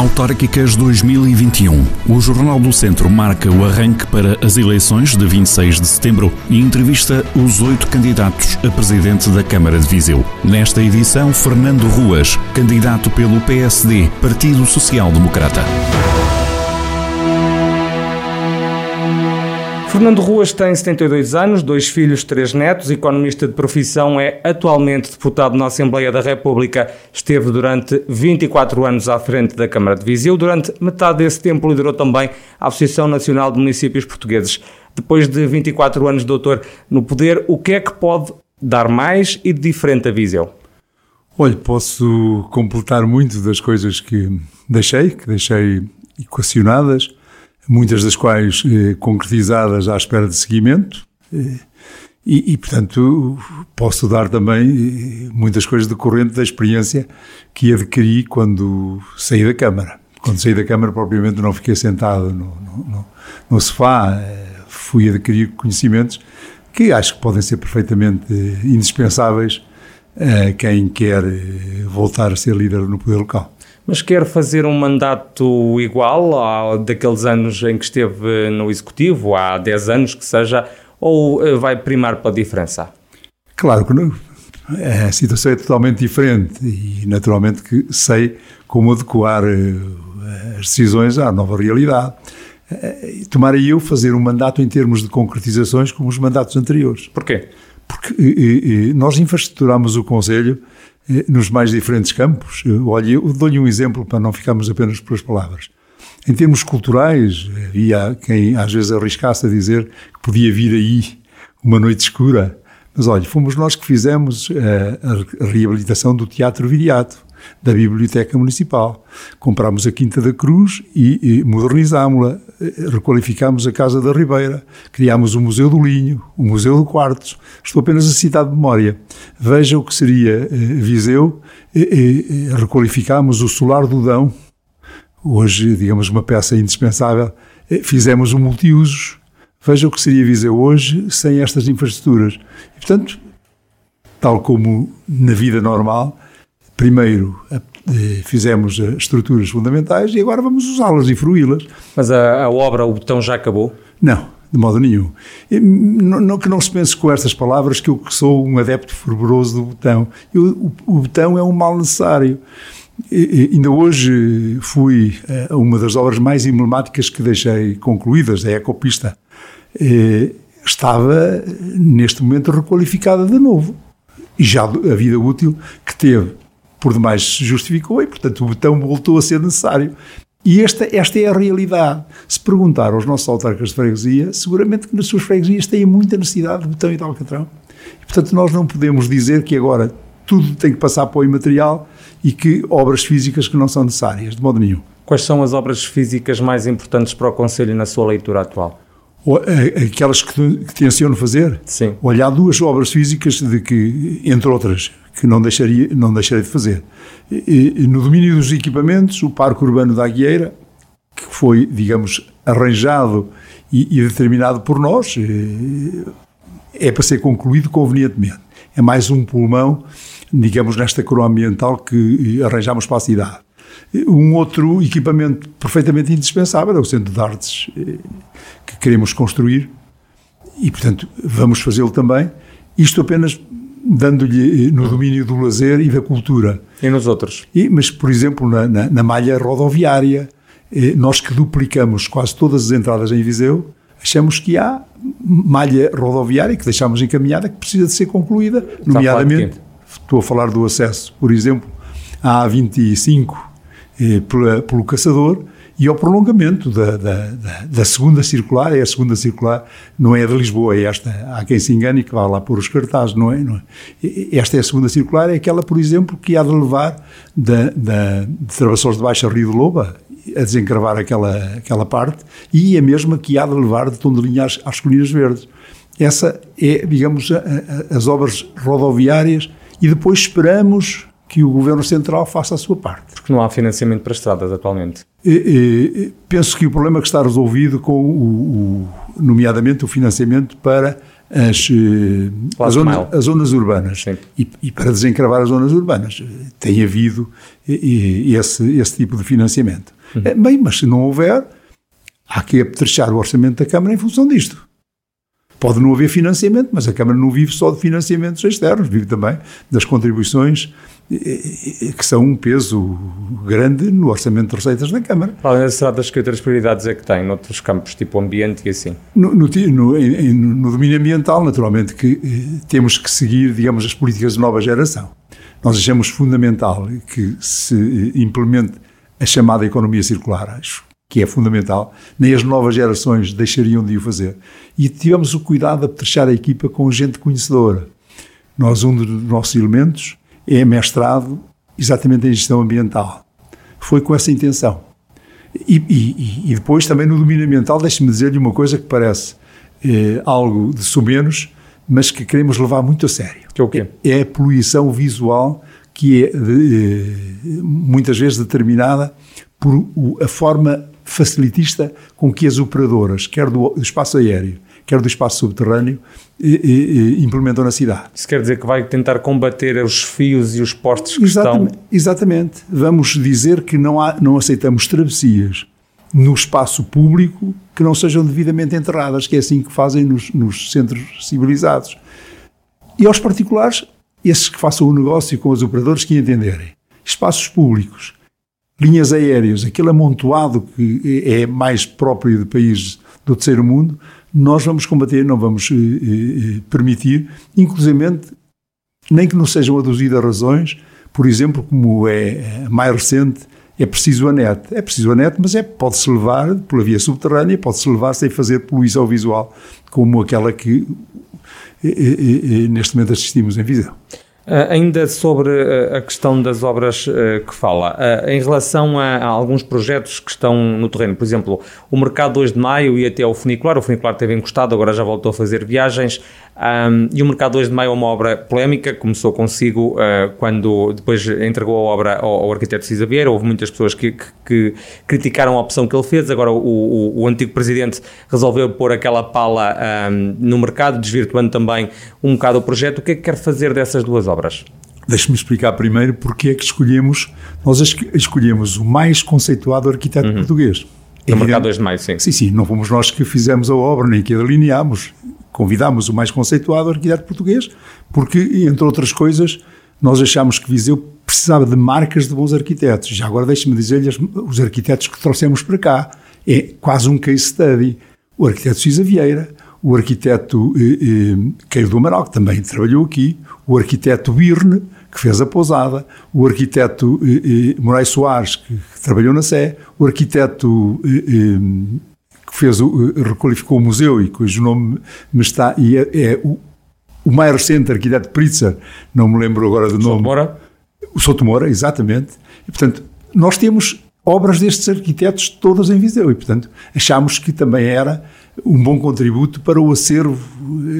Autárquicas 2021. O Jornal do Centro marca o arranque para as eleições de 26 de setembro e entrevista os oito candidatos a presidente da Câmara de Viseu. Nesta edição, Fernando Ruas, candidato pelo PSD, Partido Social Democrata. Fernando Ruas tem 72 anos, dois filhos, três netos, economista de profissão, é atualmente deputado na Assembleia da República. Esteve durante 24 anos à frente da Câmara de Viseu. Durante metade desse tempo liderou também a Associação Nacional de Municípios Portugueses. Depois de 24 anos, doutor, no poder, o que é que pode dar mais e de diferente a Viseu? Olha, posso completar muito das coisas que deixei, que deixei equacionadas muitas das quais eh, concretizadas à espera de seguimento. Eh, e, e, portanto, posso dar também eh, muitas coisas decorrentes da experiência que adquiri quando saí da Câmara. Quando saí da Câmara, propriamente, não fiquei sentado no, no, no sofá, eh, fui adquirir conhecimentos que acho que podem ser perfeitamente indispensáveis a quem quer eh, voltar a ser líder no poder local mas quer fazer um mandato igual ao daqueles anos em que esteve no Executivo, há 10 anos que seja, ou eh, vai primar pela diferença? Claro que não. A situação é totalmente diferente e naturalmente que sei como adequar eh, as decisões à nova realidade. Eh, Tomaria eu fazer um mandato em termos de concretizações como os mandatos anteriores. Porquê? Porque nós infraestruturamos o Conselho nos mais diferentes campos. Olha, eu dou-lhe um exemplo para não ficarmos apenas por as palavras. Em termos culturais, havia quem às vezes arriscasse a dizer que podia vir aí uma noite escura. Mas olha, fomos nós que fizemos eh, a reabilitação do Teatro Viriato da Biblioteca Municipal. Comprámos a Quinta da Cruz e, e modernizámos-la, requalificámos a Casa da Ribeira, criámos o Museu do Linho, o Museu do Quartos. Estou apenas a citar de memória. Veja o que seria eh, Viseu, eh, eh, requalificámos o Solar do Dão, hoje, digamos, uma peça indispensável. Fizemos o multiusos. Veja o que seria Viseu hoje sem estas infraestruturas. E, portanto, tal como na vida normal, primeiro eh, fizemos as estruturas fundamentais e agora vamos usá-las e fruí-las. Mas a, a, obra, o botão já acabou? Não, de modo nenhum. Não, não, que não se pense com estas palavras que eu sou um adepto fervoroso do botão. Eu, o, o botão é um mal necessário. E, ainda hoje fui a uma das obras mais emblemáticas que deixei concluídas, a Ecopista. E, estava, neste momento, requalificada de novo. E já a vida útil que teve por demais se justificou e, portanto, o botão voltou a ser necessário. E esta, esta é a realidade. Se perguntar aos nossos autarcas de freguesia, seguramente que nas suas freguesias têm muita necessidade de botão e de alcatrão. E, portanto, nós não podemos dizer que agora tudo tem que passar para o imaterial e que obras físicas que não são necessárias, de modo nenhum. Quais são as obras físicas mais importantes para o Conselho na sua leitura atual? Aquelas que, que tenciono fazer? Sim. Olhar duas obras físicas de que, entre outras, que não deixaria, não deixaria de fazer. E, no domínio dos equipamentos, o Parque Urbano da Aguieira, que foi, digamos, arranjado e, e determinado por nós, é para ser concluído convenientemente. É mais um pulmão, digamos, nesta coroa ambiental que arranjamos para a cidade. Um outro equipamento perfeitamente indispensável é o Centro de Artes que queremos construir e, portanto, vamos fazê-lo também. Isto apenas dando-lhe eh, no domínio do lazer e da cultura. E nos outros? E, mas, por exemplo, na, na, na malha rodoviária, eh, nós que duplicamos quase todas as entradas em Viseu, achamos que há malha rodoviária que deixamos encaminhada que precisa de ser concluída, nomeadamente, estou a falar do acesso, por exemplo, à A25 eh, pela, pelo Caçador, e ao prolongamento da, da, da, da, segunda circular, é a segunda circular, não é de Lisboa, é esta, há quem se engane que vá lá pôr os cartazes, não é? Não é? Esta é a segunda circular, é aquela, por exemplo, que há de levar da, da, de Travassores de Baixa Rio de Loba, a desencravar aquela, aquela parte, e a mesma que há de levar de Tondelinha às, às Colinas Verdes. Essa é, digamos, a, a, as obras rodoviárias, e depois esperamos que o Governo Central faça a sua parte. Porque não há financiamento para estradas atualmente. E, e, penso que o problema que está resolvido com, o, o, nomeadamente, o financiamento para as, eh, as, zonas, as zonas, urbanas e, e, para desencravar as zonas urbanas. Tem havido esse, esse tipo de financiamento. Uhum. É, bem, mas se não houver, há que apetrechar o orçamento da Câmara em função disto. Pode não haver financiamento, mas a Câmara não vive só de financiamentos externos, vive também das contribuições que são um peso grande no orçamento de receitas da Câmara. Além das que outras prioridades é que tem noutros campos, tipo ambiente e assim? No, no, no, no domínio ambiental, naturalmente, que eh, temos que seguir, digamos, as políticas de nova geração. Nós achamos fundamental que se implemente a chamada economia circular, acho que é fundamental, nem as novas gerações deixariam de o fazer. E tivemos o cuidado de apetrechar a equipa com gente conhecedora. Nós, um dos nossos elementos é mestrado exatamente em gestão ambiental. Foi com essa intenção. E, e, e depois também no domínio ambiental, deixe-me dizer-lhe uma coisa que parece eh, algo de sumenos, mas que queremos levar muito a sério. Que é o quê? É a poluição visual que é de, eh, muitas vezes determinada por a forma facilitista com que as operadoras, quer do espaço aéreo, quer do espaço subterrâneo, implementam na cidade. Isso quer dizer que vai tentar combater os fios e os postes que exatamente, estão... Exatamente. Vamos dizer que não, há, não aceitamos travessias no espaço público que não sejam devidamente enterradas, que é assim que fazem nos, nos centros civilizados. E aos particulares, esses que façam o negócio com os operadores que entenderem. Espaços públicos, linhas aéreas, aquele amontoado que é mais próprio de países do terceiro mundo, nós vamos combater, não vamos eh, eh, permitir, inclusivamente, nem que não sejam aduzidas razões, por exemplo, como é mais recente, é preciso a net. É preciso a net, mas é, pode-se levar pela via subterrânea, pode-se levar sem fazer poluição visual, como aquela que eh, neste momento assistimos em Viseu. Uh, ainda sobre uh, a questão das obras uh, que fala, em relação a, a, alguns projetos que estão no terreno, por exemplo, o Mercado 2 de Maio e até o Funicular, o Funicular teve encostado, agora já voltou a fazer viagens, um, e o Mercado 2 de Maio é uma obra polémica, começou consigo uh, quando depois entregou a obra ao, ao arquiteto Cisa Vieira, houve muitas pessoas que, que, que, criticaram a opção que ele fez, agora o, o, o antigo presidente resolveu pôr aquela pala um, no mercado, desvirtuando também um bocado o projeto. O que é que quer fazer dessas duas obras? Deixe-me explicar primeiro porque é que escolhemos, nós escolhemos o mais conceituado arquiteto uhum. português. No Mercado 2 de Maio, sim. Sim, sim, não fomos nós que fizemos a obra, nem que a delineámos convidámos o mais conceituado arquiteto português, porque, entre outras coisas, nós achámos que Viseu precisava de marcas de bons arquitetos. Já agora deixe-me dizer-lhe os arquitetos que trouxemos para cá. É quase um case study. O arquiteto Cisa Vieira, o arquiteto eh, eh, Queiro do Amaral, que também trabalhou aqui, o arquiteto Birne, que fez a pousada, o arquiteto eh, eh, Moraes Soares, que, que, trabalhou na Sé, o arquiteto eh, eh fez o, requalificou o museu e cujo nome me está, e é, é o, o mais recente arquiteto Pritzer, não me lembro agora do nome. Moura? O Souto Moura, exatamente. E, portanto, nós temos obras destes arquitetos todas em Viseu e, portanto, achámos que também era um bom contributo para o acervo,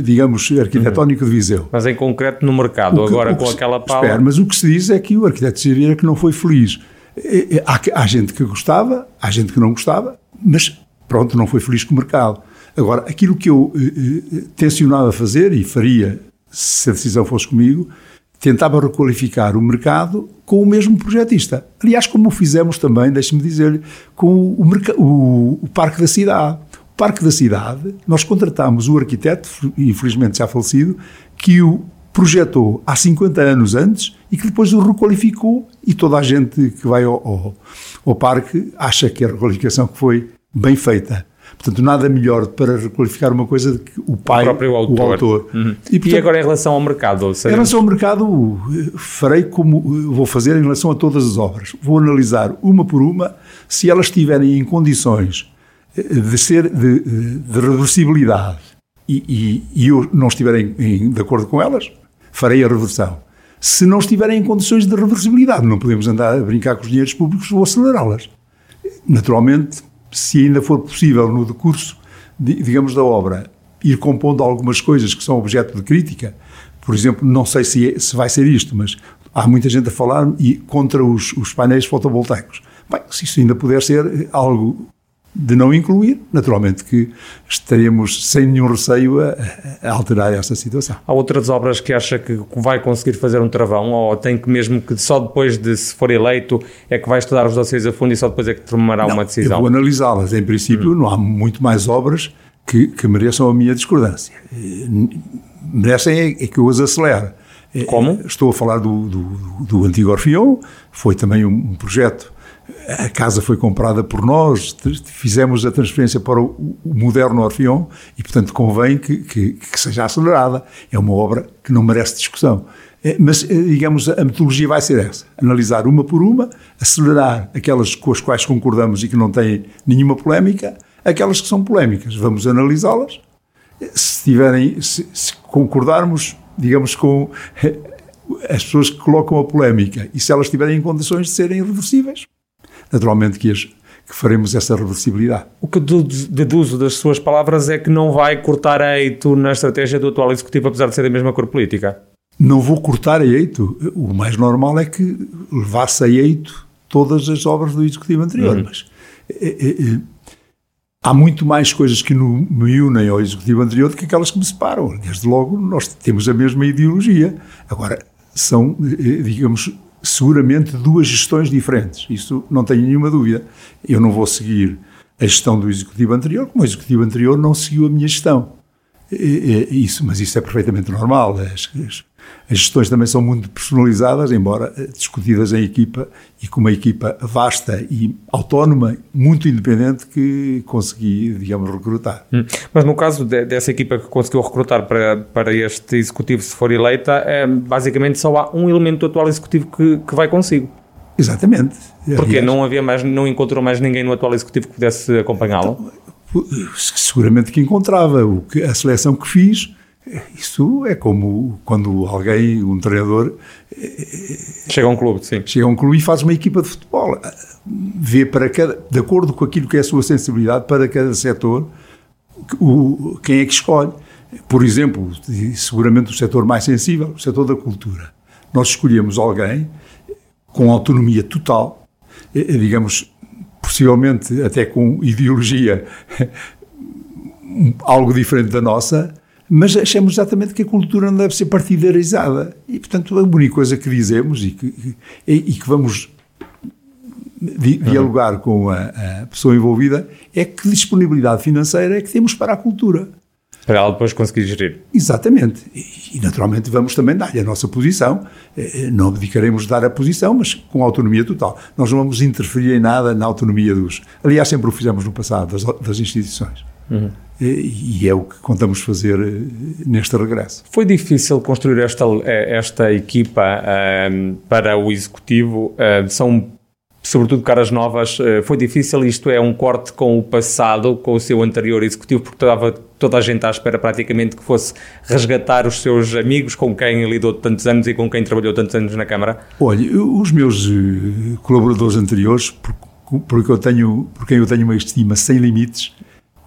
digamos, arquitetónico de Viseu. Mas em concreto no mercado, que, agora com se, aquela pala... Espera, mas o que se diz é que o arquiteto Silveira que não foi feliz. É, é, há, há gente que gostava, há gente que não gostava, mas pronto, não foi feliz com o mercado. Agora, aquilo que eu eh, eh, tencionava fazer e faria se a decisão fosse comigo, tentava requalificar o mercado com o mesmo projetista. Aliás, como o fizemos também, deixe-me dizer-lhe, com o, o, o, Parque da Cidade. O Parque da Cidade, nós contratámos o arquiteto, infelizmente já falecido, que o projetou há 50 anos antes e que depois o requalificou e toda a gente que vai ao, ao, ao parque acha que a requalificação que foi bem feita. Portanto, nada melhor para requalificar uma coisa do que o pai, o, próprio autor. O autor. Uhum. E, portanto, e, agora em relação ao mercado? Em relação ao mercado, farei como vou fazer em relação a todas as obras. Vou analisar uma por uma se elas estiverem em condições eh, de ser de, de reversibilidade e, e, e, eu não estiver em, em, de acordo com elas, farei a reversão. Se não estiverem em condições de reversibilidade, não podemos andar a brincar com os dinheiros públicos, vou acelerá-las. Naturalmente, se ainda for possível no decurso, digamos, da obra, ir compondo algumas coisas que são objeto de crítica, por exemplo, não sei se, é, se vai ser isto, mas há muita gente a falar e contra os, os painéis fotovoltaicos. Bem, se isso ainda puder ser algo de não incluir, naturalmente que estaremos sem nenhum receio a, a, alterar esta situação. Há outras obras que acha que vai conseguir fazer um travão ou tem que mesmo que só depois de se for eleito é que vai estudar os dossiês a fundo e só depois é que tomará não, uma decisão? Eu vou analisá-las. Em princípio, hum. não há muito mais obras que, que mereçam a minha discordância. Merecem é, é que eu as acelere. Como? Estou a falar do, do, do antigo Orfeão, foi também um, um projeto a casa foi comprada por nós, fizemos a transferência para o, moderno Orfeão e, portanto, convém que, que, que, seja acelerada. É uma obra que não merece discussão. É, mas, é, digamos, a metodologia vai ser essa: analisar uma por uma, acelerar aquelas com as quais concordamos e que não têm nenhuma polémica, aquelas que são polémicas, vamos analisá-las. Se, tiverem, se, se concordarmos, digamos, com as pessoas que colocam a polémica e se elas estiverem em condições de serem irreversíveis, naturalmente que, as, que faremos essa reversibilidade. O que deduzo das suas palavras é que não vai cortar a eito na estratégia do atual Executivo, apesar de ser da mesma cor política. Não vou cortar a eito. O mais normal é que levasse a eito todas as obras do Executivo anterior, uhum. mas é, é, é, há muito mais coisas que no, me unem ao Executivo anterior do que aquelas que me separam. Desde logo, nós temos a mesma ideologia. Agora, são, eh, digamos, seguramente duas gestões diferentes. Isso não tenho nenhuma dúvida. Eu não vou seguir a gestão do executivo anterior, como o executivo anterior não seguiu a minha gestão. Isso, mas isso é perfeitamente normal. As, as, as gestões também são muito personalizadas, embora eh, discutidas em equipa e com uma equipa vasta e autónoma, muito independente, que consegui, digamos, recrutar. Hum. Mas no caso de, dessa equipa que conseguiu recrutar para, para este executivo, se for eleita, é, basicamente só há um elemento do atual executivo que, que vai consigo. Exatamente. Porque Aliás, não havia mais, não encontrou mais ninguém no atual executivo que pudesse acompanhá-lo? Então, seguramente que encontrava. O que, a seleção que fiz isso é como quando alguém, um treinador. Chega a um clube, sim. Chega a um clube e faz uma equipa de futebol. Vê para cada. De acordo com aquilo que é a sua sensibilidade para cada setor, o, quem é que escolhe. Por exemplo, seguramente o setor mais sensível, o setor da cultura. Nós escolhemos alguém com autonomia total, eh, digamos, possivelmente até com ideologia algo diferente da nossa, mas achamos exatamente que a cultura não deve ser partidarizada. E, portanto, a única coisa que dizemos e que, e, e que vamos di, dialogar com a, a, pessoa envolvida é que disponibilidade financeira é que temos para a cultura. Para ela depois conseguir gerir. Exatamente. E, e naturalmente vamos também dar-lhe a nossa posição. Eh, eh, não abdicaremos de dar a posição, mas com autonomia total. Nós não vamos interferir em nada na autonomia dos. Aliás, sempre o fizemos no passado, das, das instituições. Uhum e é o que contamos fazer eh, neste regresso. Foi difícil construir esta, eh, esta equipa um, ehm, para o Executivo? Uh, são, sobretudo, caras novas. Uh, foi difícil? Isto é um corte com o passado, com o seu anterior Executivo, porque estava toda a gente à espera praticamente que fosse resgatar os seus amigos com quem lidou tantos anos e com quem trabalhou tantos anos na Câmara? Olha, os meus colaboradores anteriores, por, por, eu tenho, por quem eu tenho uma estima sem limites,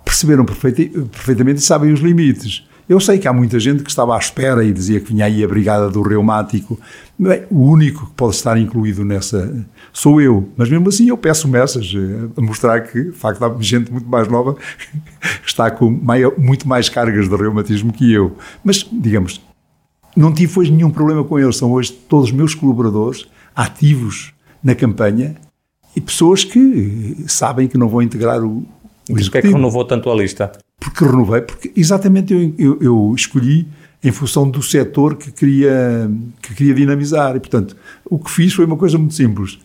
perceberam perfeitamente e sabem os limites. Eu sei que há muita gente que estava à espera e dizia que vinha aí a brigada do reumático. Bem, o único que pode estar incluído nessa sou eu. Mas mesmo assim eu peço messas eh, a mostrar que, de facto, há gente muito mais nova que está com muito mais cargas de reumatismo que eu. Mas, digamos, não tive hoje nenhum problema com eles. São hoje todos meus colaboradores ativos na campanha e pessoas que sabem que não vão integrar o, e porquê é que renovou tanto a lista? Porque renovei, porque exatamente eu, eu, eu escolhi em função do setor que queria, que queria dinamizar. E, portanto, o que fiz foi uma coisa muito simples.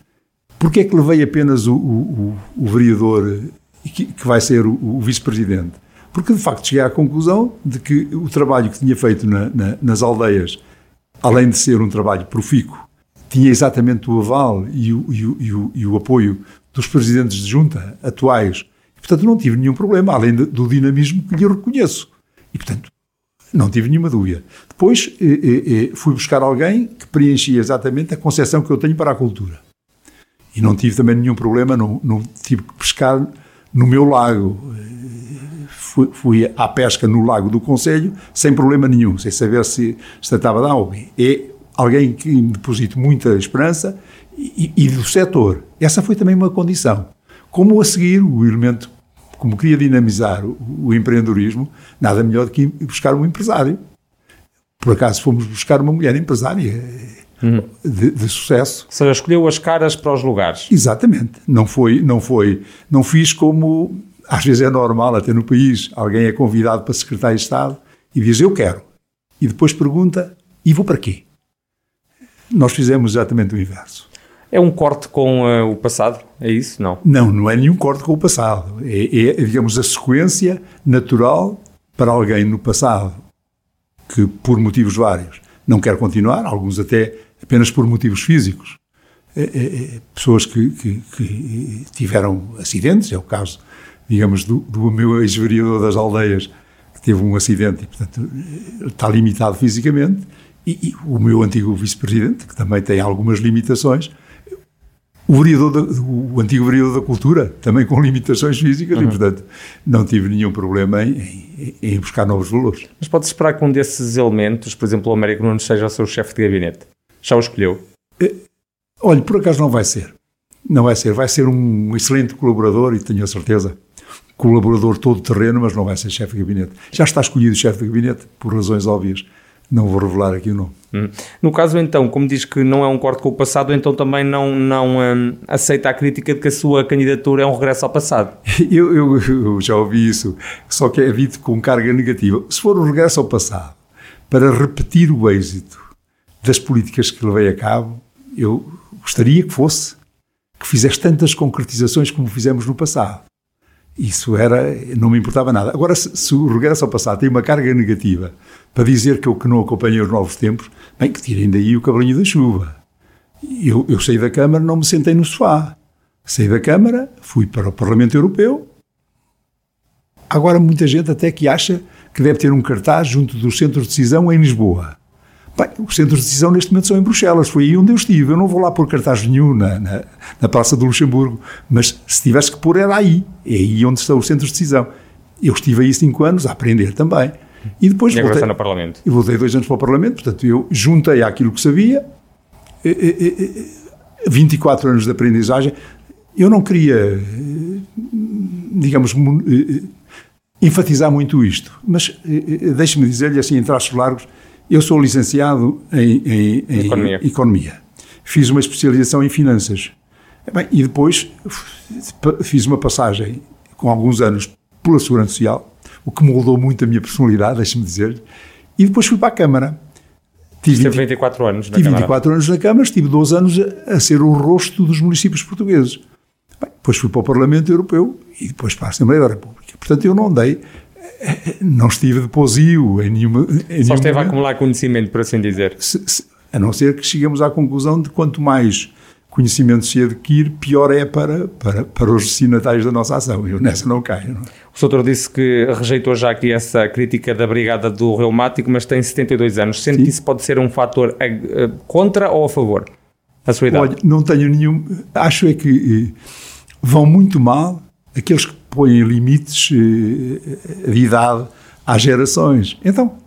Porquê é que levei apenas o, o, o vereador que, que, vai ser o, o vice-presidente? Porque, de facto, cheguei à conclusão de que o trabalho que tinha feito na, na, nas aldeias, além de ser um trabalho profícuo, tinha exatamente o aval e o, e o, e o apoio dos presidentes de junta atuais Portanto, não tive nenhum problema, além do dinamismo que lhe reconheço. E, portanto, não tive nenhuma dúvida. Depois eh, eh, eh, fui buscar alguém que preenchia exatamente a concepção que eu tenho para a cultura. E não tive também nenhum problema, não, não tive que pescar no meu lago. Fui, fui, à pesca no lago do Conselho sem problema nenhum, sem saber se, se tratava de A ou. É alguém que me deposite muita esperança e, e do setor. Essa foi também uma condição. Como a seguir, o elemento como queria dinamizar o, o empreendedorismo, nada melhor do que buscar um empresário. Por acaso fomos buscar uma mulher empresária uhum. de, de, sucesso. Ou seja, escolheu as caras para os lugares. Exatamente. Não foi, não foi, não fiz como às vezes é normal, até no país, alguém é convidado para secretário de Estado e diz eu quero. E depois pergunta, e vou para quê? Nós fizemos exatamente o inverso. É um corte com uh, o passado? É isso? Não. Não, não é nenhum corte com o passado. É, é, digamos, a sequência natural para alguém no passado que, por motivos vários, não quer continuar, alguns até apenas por motivos físicos. É, é, é pessoas que, que, que, tiveram acidentes, é o caso, digamos, do, do meu ex-vereador das aldeias, que teve um acidente e, portanto, está limitado fisicamente, e, e o meu antigo vice-presidente, que também tem algumas limitações, o, vereador da, o antigo vereador da Cultura, também com limitações físicas, uhum. e portanto não tive nenhum problema em, em, em buscar novos valores. Mas pode-se esperar que um desses elementos, por exemplo, o Américo Nunes, seja o seu chefe de gabinete? Já o escolheu? É, olha, por acaso não vai ser. Não vai ser. Vai ser um excelente colaborador e tenho a certeza. Colaborador todo terreno, mas não vai ser chefe de gabinete. Já está escolhido chefe de gabinete, por razões óbvias. Não vou revelar aqui o nome. Hum. No caso, então, como diz que não é um corte com o passado, então também não, não hum, aceita a crítica de que a sua candidatura é um regresso ao passado. Eu, eu, eu, já ouvi isso, só que é dito com carga negativa. Se for um regresso ao passado, para repetir o êxito das políticas que levei a cabo, eu gostaria que fosse que fizesse tantas concretizações como fizemos no passado. Isso era, não me importava nada. Agora, se, se o regresso ao passado tem uma carga negativa para dizer que eu que não acompanhei os novos tempos, bem, que tirem daí o cabelinho da chuva. Eu, eu saí da Câmara, não me sentei no sofá. Saí da Câmara, fui para o Parlamento Europeu. Agora, muita gente até que acha que deve ter um cartaz junto do centro de decisão em Lisboa. Bem, os centros de decisão neste momento são em Bruxelas, foi aí onde eu estive. Eu não vou lá pôr cartaz nenhum na, na, na Praça do Luxemburgo, mas se tivesse que pôr era aí, é aí onde estão os centros de decisão. Eu estive aí cinco anos a aprender também. E depois e voltei, no Parlamento. E voltei dois anos para o Parlamento, portanto eu juntei aquilo que sabia, 24 anos de aprendizagem. Eu não queria, digamos, enfatizar muito isto, mas deixe-me dizer-lhe assim, em traços largos, eu sou licenciado em, em, em economia. economia. Fiz uma especialização em finanças. Bem, e depois fiz uma passagem com alguns anos pela Segurança Social, o que moldou muito a minha personalidade, deixe-me dizer e depois fui para a Câmara. Tive 20, 24 anos na tive Câmara. 24 anos na Câmara, estive 12 anos a, a ser o rosto dos municípios portugueses. Bem, depois fui para o Parlamento Europeu e depois para a Assembleia da República. Portanto, eu não dei não estive de posio em nenhuma. Em Só esteve a acumular conhecimento, por assim dizer. Se, se, a não ser que cheguemos à conclusão de quanto mais conhecimento se adquire, pior é para, para, para os destinatários da nossa ação. Eu nessa não caio. Não? É? O doutor disse que rejeitou já aqui essa crítica da Brigada do Reumático, mas tem 72 anos. Sente Sim. que isso pode ser um fator a, contra ou a favor? A sua idade? Olha, não tenho nenhum. Acho é que eh, vão muito mal aqueles que põem limites eh, de idade às gerações. Então,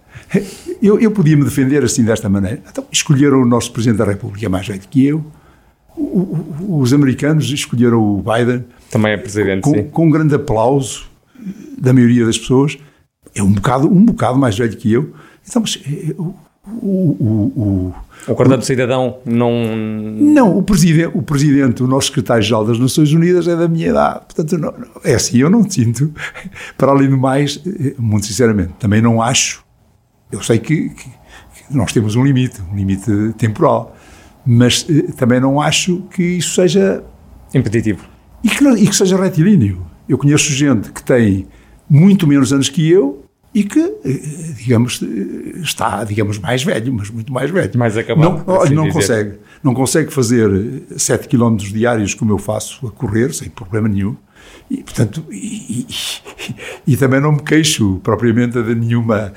eu, eu podia me defender assim desta maneira. Então, escolheram o nosso Presidente da República, mais velho que eu. O, o, os americanos escolheram o Biden. Também é presidente, com, sim. com um grande aplauso da maioria das pessoas. É um bocado, um bocado mais velho que eu. Então, mas eh, o, o, o Acordado do Cidadão não. Não, o presidente, o, presidente, o nosso secretário-geral das Nações Unidas é da minha idade. Portanto, não, é assim, eu não sinto. Para além do mais, muito sinceramente, também não acho. Eu sei que, que, que nós temos um limite, um limite temporal. Mas eh, também não acho que isso seja. Impeditivo. E que, e que seja retilíneo. Eu conheço gente que tem muito menos anos que eu e que, eh, digamos, eh, está, digamos, mais velho, mas muito mais velho. Mais acabado. Não, assim não consegue, não consegue fazer 7 km diários como eu faço a correr, sem problema nenhum. E, portanto, e, e, e, também não me queixo propriamente de nenhuma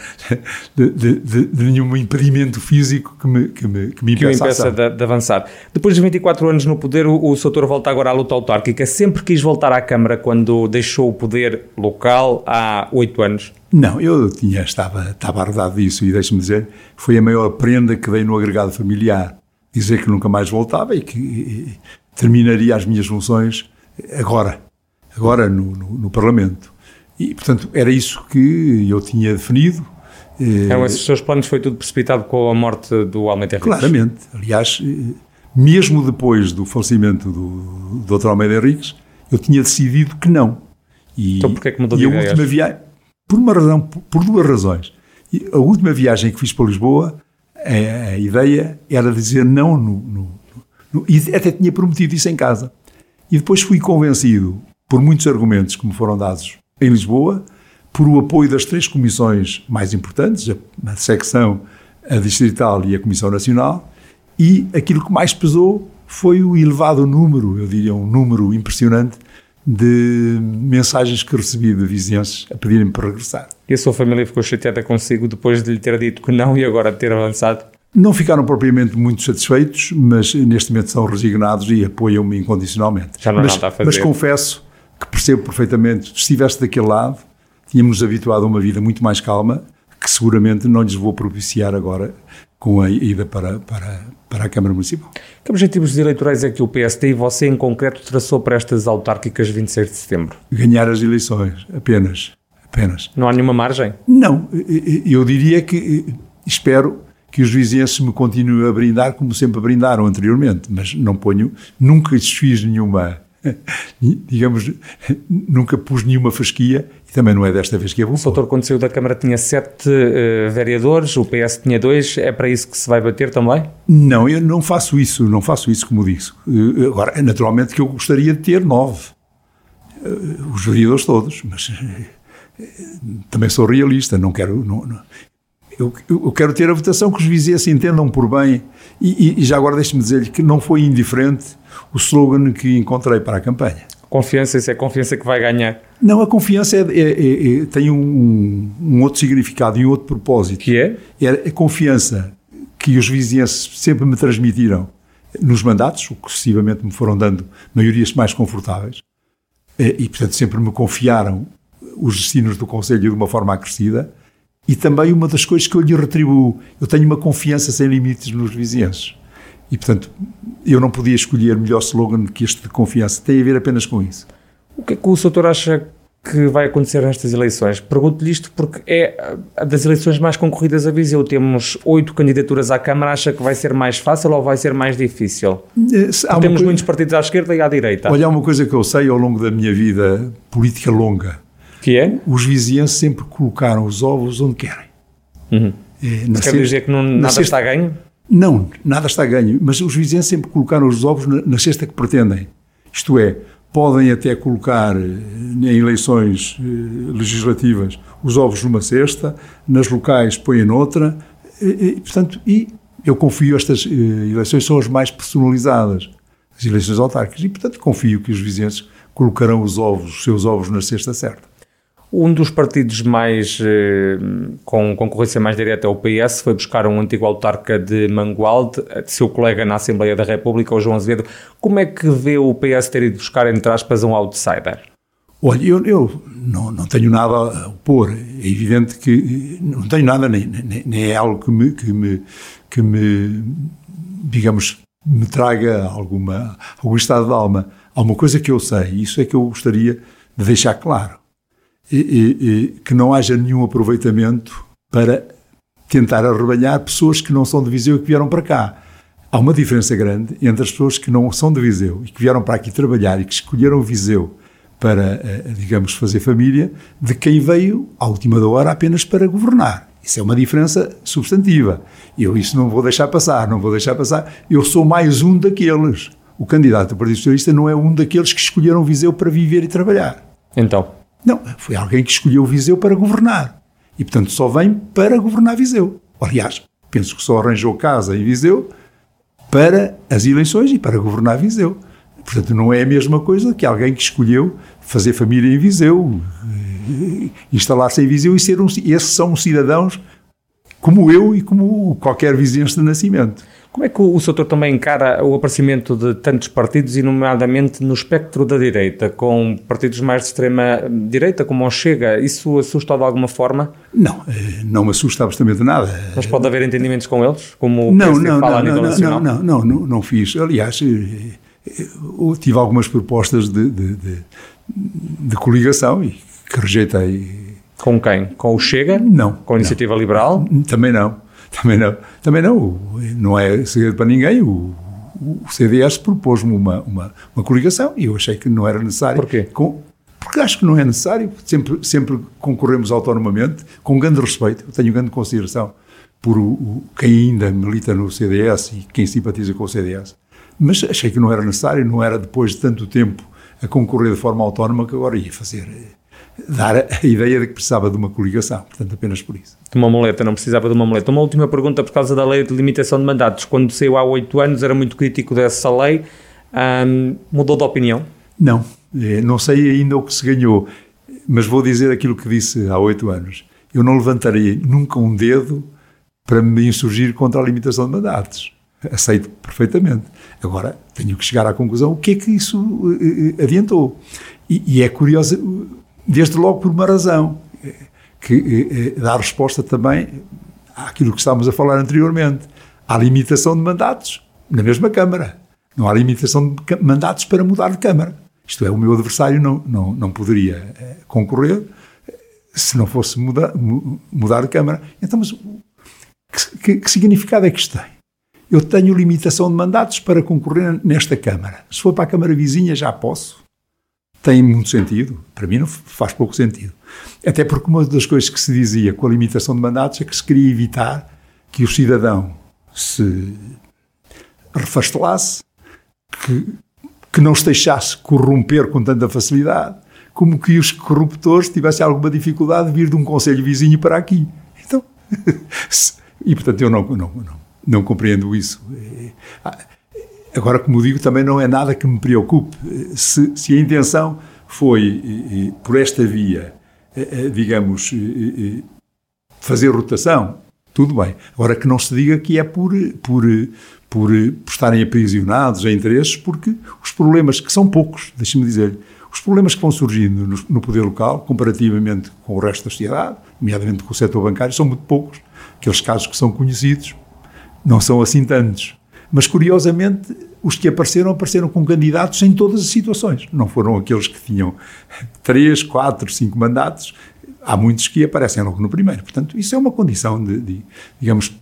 de, de, de, nenhum impedimento físico que me, que me, que me impeça, que impeça de, de, avançar. Depois de 24 anos no poder, o, o Soutor volta agora à luta autárquica. Sempre quis voltar à Câmara quando deixou o poder local há 8 anos? Não, eu tinha, estava, estava arredado disso e deixe-me dizer, foi a maior prenda que dei no agregado familiar. Dizer que nunca mais voltava e que terminaria as minhas funções agora agora no, no, no Parlamento. E, portanto, era isso que eu tinha definido. Então, esses seus planos foi tudo precipitado com a morte do Almeida Henriques? Claramente. Aliás, mesmo depois do falecimento do, do Dr. Almeida Henriques, eu tinha decidido que não. E, então, porquê é que mudou de e a última viagem, por uma razão, por duas razões. E a última viagem que fiz para Lisboa, a, a ideia era dizer não no, no, no, e até tinha prometido isso em casa. E depois fui convencido por muitos argumentos que me foram dados em Lisboa, por o apoio das três comissões mais importantes, a, secção, a distrital e a Comissão Nacional, e aquilo que mais pesou foi o elevado número, eu diria um número impressionante, de mensagens que recebi de vizinhanças a pedirem-me para regressar. E a sua família ficou chateada consigo depois de lhe ter dito que não e agora ter avançado? Não ficaram propriamente muito satisfeitos, mas neste momento são resignados e apoiam-me incondicionalmente. Já não mas, nada a fazer. Mas confesso que percebo perfeitamente, se estivesse daquele lado, tínhamos habituado a uma vida muito mais calma, que seguramente não lhes vou propiciar agora com a ida para, para, para a Câmara Municipal. Que objetivos eleitorais é que o PSD e você em concreto traçou para estas autárquicas 26 de setembro? Ganhar as eleições, apenas. apenas. Não há nenhuma margem? Não, eu diria que espero que os vizinhos me continuem a brindar como sempre brindaram anteriormente, mas não ponho, nunca fiz nenhuma, digamos, nunca pus nenhuma fasquia também não é desta vez que eu vou. O doutor, quando saiu da Câmara, tinha sete uh, vereadores, o PS tinha dois. É para isso que se vai bater também? Não, eu não faço isso, não faço isso como disse. Uh, agora, naturalmente que eu gostaria de ter nove. Uh, os vereadores todos, mas também sou realista, não quero. Não, não. Eu, eu, quero ter a votação que os vizinhos entendam por bem. E, e, e já agora deixe-me dizer-lhe que não foi indiferente o slogan que encontrei para a campanha. Confiança, isso é confiança que vai ganhar. Não, a confiança é, é, é, é tem um, um, outro significado e um outro propósito. Que é? É a confiança que os vizinhos sempre me transmitiram nos mandatos, o que sucessivamente me foram dando maiorias mais confortáveis, eh, e portanto sempre me confiaram os destinos do Conselho de uma forma acrescida, e também uma das coisas que eu lhe retribuo, eu tenho uma confiança sem limites nos vizinhos. E portanto, eu não podia escolher melhor slogan que este de confiança, tem a ver apenas com isso. O que é que o Soutor acha que vai acontecer nestas eleições? Pergunto-lhe isto porque é das eleições mais concorridas a Viseu. Temos oito candidaturas à Câmara. Acha que vai ser mais fácil ou vai ser mais difícil? Eh, temos coisa... muitos partidos à esquerda e à direita. Olha, há uma coisa que eu sei ao longo da minha vida política longa. Que é? Os vizinhos sempre colocaram os ovos onde querem. Uhum. É, Quer dizer que não, nada está a ganho? Não, nada está a ganho. Mas os vizinhos sempre colocaram os ovos na, na cesta que pretendem. Isto é, podem até colocar eh, em eleições eh, legislativas os ovos numa cesta, nas locais põem noutra, e, portanto, e eu confio estas eh, eleições são as mais personalizadas, as eleições autárquicas, e portanto confio que os vizinhos colocarão os ovos, os seus ovos na cesta certa. Um dos partidos mais eh, com concorrência mais direta é o PS, foi buscar um antigo autarca de Mangualde, seu colega na Assembleia da República, o João Azevedo. Como é que vê o PS ter ido buscar, entre aspas, um outsider? Olha, eu, eu não, não, tenho nada a opor. É evidente que não tenho nada, nem, nem, nem é algo que me, que me, que me, digamos, me traga alguma, algum estado de alma. Há uma coisa que eu sei, isso é que eu gostaria de deixar claro e, e, e que não haja nenhum aproveitamento para tentar arrebanhar pessoas que não são de Viseu e que vieram para cá. Há uma diferença grande entre as pessoas que não são de Viseu e que vieram para aqui trabalhar e que escolheram Viseu para, eh, digamos, fazer família, de quem veio à última da hora apenas para governar. Isso é uma diferença substantiva. Eu isso não vou deixar passar, não vou deixar passar. Eu sou mais um daqueles. O candidato do Partido Socialista não é um daqueles que escolheram Viseu para viver e trabalhar. Então? Não, foi alguém que escolheu Viseu para governar. E, portanto, só vem para governar Viseu. Aliás, penso que só arranjou casa em Viseu para as eleições e para governar Viseu. Portanto, não é a mesma coisa que alguém que escolheu fazer família em Viseu, instalar-se em Viseu e ser um. Esses são cidadãos como eu e como qualquer vizinho de nascimento. Como é que o, o setor também encara o aparecimento de tantos partidos, e nomeadamente no espectro da direita, com partidos mais de extrema direita, como o Chega? Isso assusta de alguma forma? Não, eh, não me assusta absolutamente nada. Mas pode haver entendimentos com eles? Como o não, não, fala não, a nível não, nacional? Não, não, não, não, fiz. Aliás, eh, eu tive algumas propostas de, de, de, de coligação e que rejeitei. Com quem? Com o Chega? Não. Com a Iniciativa não. Liberal? Também não. Também não. Também não. Não é segredo para ninguém. O, o CDS propôs-me uma, uma, uma coligação e eu achei que não era necessário. Porquê? Com, porque acho que não é necessário. Sempre, sempre concorremos autonomamente, com grande respeito. Eu tenho grande consideração por o, o, quem ainda milita no CDS e quem simpatiza com o CDS. Mas achei que não era necessário, não era depois de tanto tempo a concorrer de forma autónoma que agora ia fazer dar a ideia de que precisava de uma coligação, portanto apenas por isso. De uma muleta, não precisava de uma muleta. Uma última pergunta por causa da lei de limitação de mandatos. Quando saiu há oito anos era muito crítico dessa lei, hum, mudou de opinião? Não, eh, não sei ainda o que se ganhou, mas vou dizer aquilo que disse há oito anos. Eu não levantarei nunca um dedo para me insurgir contra a limitação de mandatos. Aceito perfeitamente. Agora, tenho que chegar à conclusão o que é que isso uh, adiantou. E, e, é curioso, desde logo por uma razão, que uh, dá resposta também àquilo que estávamos a falar anteriormente. Há limitação de mandatos na mesma Câmara. Não há limitação de mandatos para mudar de Câmara. Isto é, o meu adversário não, não, não poderia concorrer se não fosse mudar, mudar de Câmara. Então, mas que, que, que significado é que isto tem? Eu tenho limitação de mandatos para concorrer nesta Câmara. Se for para a Câmara vizinha, já posso. Tem muito sentido. Para mim, não faz pouco sentido. Até porque uma das coisas que se dizia com a limitação de mandatos é que se queria evitar que o cidadão se refastelasse, que, que não se deixasse corromper com tanta facilidade, como que os corruptores tivessem alguma dificuldade de vir de um conselho vizinho para aqui. Então, e portanto eu não, não, não não compreendo isso. Agora, como digo, também não é nada que me preocupe. Se, se a intenção foi, por esta via, digamos, fazer rotação, tudo bem. Agora que não se diga que é por, por, por, por estarem aprisionados a interesses, porque os problemas, que são poucos, deixe-me dizer os problemas que vão surgindo no, no, poder local, comparativamente com o resto da sociedade, nomeadamente com o setor bancário, são muito poucos. Aqueles casos que são conhecidos, não são assim tantos. Mas, curiosamente, os que apareceram, apareceram com candidatos em todas as situações. Não foram aqueles que tinham três, quatro, cinco mandatos. Há muitos que aparecem logo no primeiro. Portanto, isso é uma condição, de, de digamos,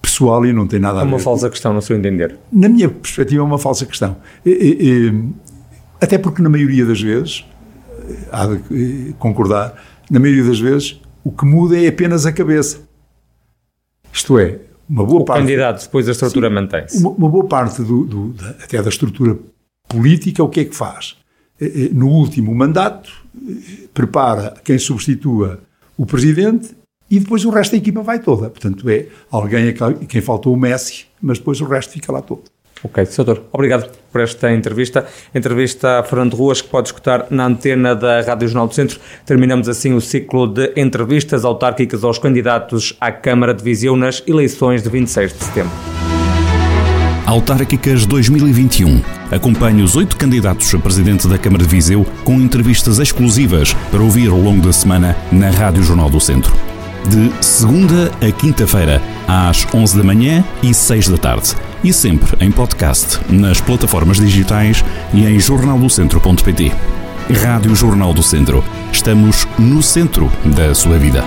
pessoal e não tem nada a ver. É uma falsa questão, no seu entender? Na minha perspectiva, é uma falsa questão. Até porque, na maioria das vezes, há de concordar, na maioria das vezes, o que muda é apenas a cabeça. Isto é, uma boa o parte. candidato, depois a estrutura mantém-se. Uma, uma, boa parte do, do, da, até da estrutura política, o que é que faz? Eh, eh, no último mandato, eh, prepara quem substitua o presidente e depois o resto da equipa vai toda. Portanto, é alguém a quem faltou o Messi, mas depois o resto fica lá todo. Ok, doutor, obrigado por esta entrevista. Entrevista a Fernando Ruas, que pode escutar na antena da Rádio Jornal do Centro. Terminamos assim o ciclo de entrevistas autárquicas aos candidatos à Câmara de Viseu nas eleições de 26 de setembro. Autárquicas 2021. Acompanhe os oito candidatos a presidente da Câmara de Viseu com entrevistas exclusivas para ouvir ao longo da semana na Rádio Jornal do Centro de segunda a quinta-feira, às 11 da manhã e 6 da tarde. E sempre em podcast, nas plataformas digitais e em jornaldocentro.pt. Rádio Jornal do Centro. Estamos no centro da sua vida.